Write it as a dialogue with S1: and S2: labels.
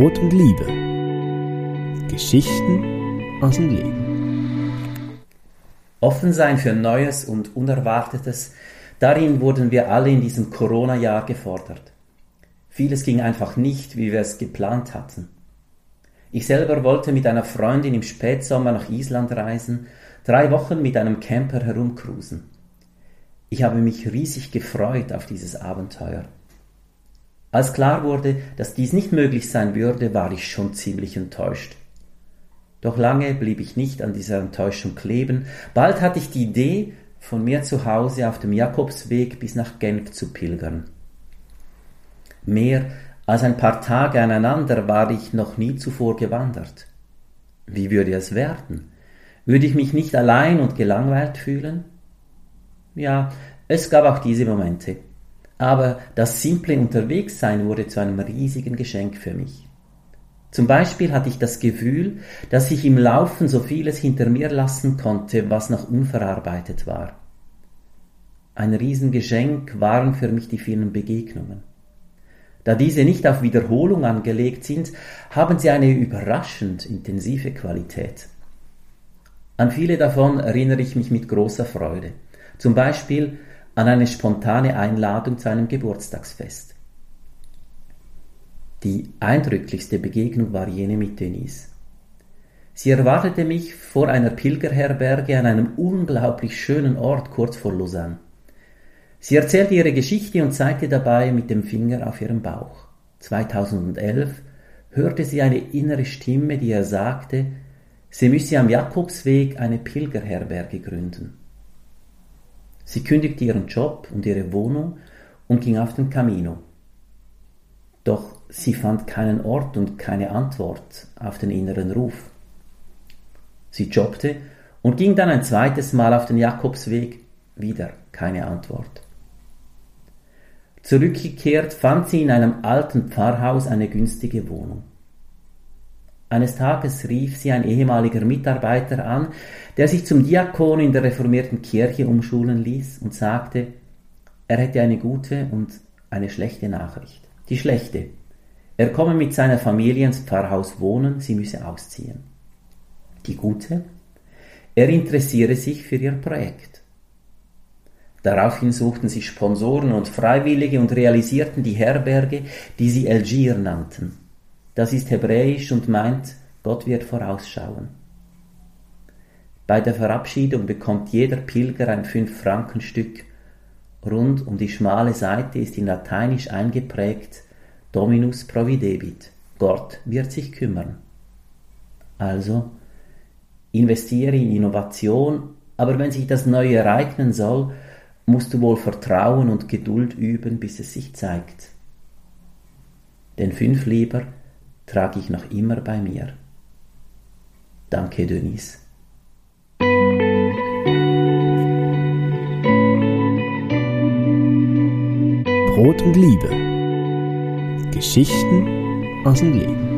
S1: Brot und Liebe. Geschichten aus dem Leben.
S2: Offen sein für Neues und Unerwartetes, darin wurden wir alle in diesem Corona-Jahr gefordert. Vieles ging einfach nicht, wie wir es geplant hatten. Ich selber wollte mit einer Freundin im Spätsommer nach Island reisen, drei Wochen mit einem Camper herumcruisen. Ich habe mich riesig gefreut auf dieses Abenteuer. Als klar wurde, dass dies nicht möglich sein würde, war ich schon ziemlich enttäuscht. Doch lange blieb ich nicht an dieser Enttäuschung kleben. Bald hatte ich die Idee, von mir zu Hause auf dem Jakobsweg bis nach Genf zu pilgern. Mehr als ein paar Tage aneinander war ich noch nie zuvor gewandert. Wie würde es werden? Würde ich mich nicht allein und gelangweilt fühlen? Ja, es gab auch diese Momente. Aber das simple Unterwegssein wurde zu einem riesigen Geschenk für mich. Zum Beispiel hatte ich das Gefühl, dass ich im Laufen so vieles hinter mir lassen konnte, was noch unverarbeitet war. Ein Riesengeschenk waren für mich die vielen Begegnungen. Da diese nicht auf Wiederholung angelegt sind, haben sie eine überraschend intensive Qualität. An viele davon erinnere ich mich mit großer Freude. Zum Beispiel an eine spontane Einladung zu einem Geburtstagsfest. Die eindrücklichste Begegnung war jene mit Denise. Sie erwartete mich vor einer Pilgerherberge an einem unglaublich schönen Ort kurz vor Lausanne. Sie erzählte ihre Geschichte und zeigte dabei mit dem Finger auf ihren Bauch. 2011 hörte sie eine innere Stimme, die ihr sagte, sie müsse am Jakobsweg eine Pilgerherberge gründen. Sie kündigte ihren Job und ihre Wohnung und ging auf den Camino. Doch sie fand keinen Ort und keine Antwort auf den inneren Ruf. Sie jobbte und ging dann ein zweites Mal auf den Jakobsweg, wieder keine Antwort. Zurückgekehrt fand sie in einem alten Pfarrhaus eine günstige Wohnung. Eines Tages rief sie ein ehemaliger Mitarbeiter an, der sich zum Diakon in der reformierten Kirche umschulen ließ und sagte, er hätte eine gute und eine schlechte Nachricht. Die schlechte. Er komme mit seiner Familie ins Pfarrhaus wohnen, sie müsse ausziehen. Die gute? Er interessiere sich für ihr Projekt. Daraufhin suchten sie Sponsoren und Freiwillige und realisierten die Herberge, die sie Elgir nannten. Das ist hebräisch und meint, Gott wird vorausschauen. Bei der Verabschiedung bekommt jeder Pilger ein Fünf-Franken-Stück. Rund um die schmale Seite ist in Lateinisch eingeprägt Dominus providebit. Gott wird sich kümmern. Also, investiere in Innovation, aber wenn sich das Neue ereignen soll, musst du wohl Vertrauen und Geduld üben, bis es sich zeigt. Den fünf lieber trage ich noch immer bei mir. Danke, Denise.
S1: Brot und Liebe. Geschichten aus dem Leben.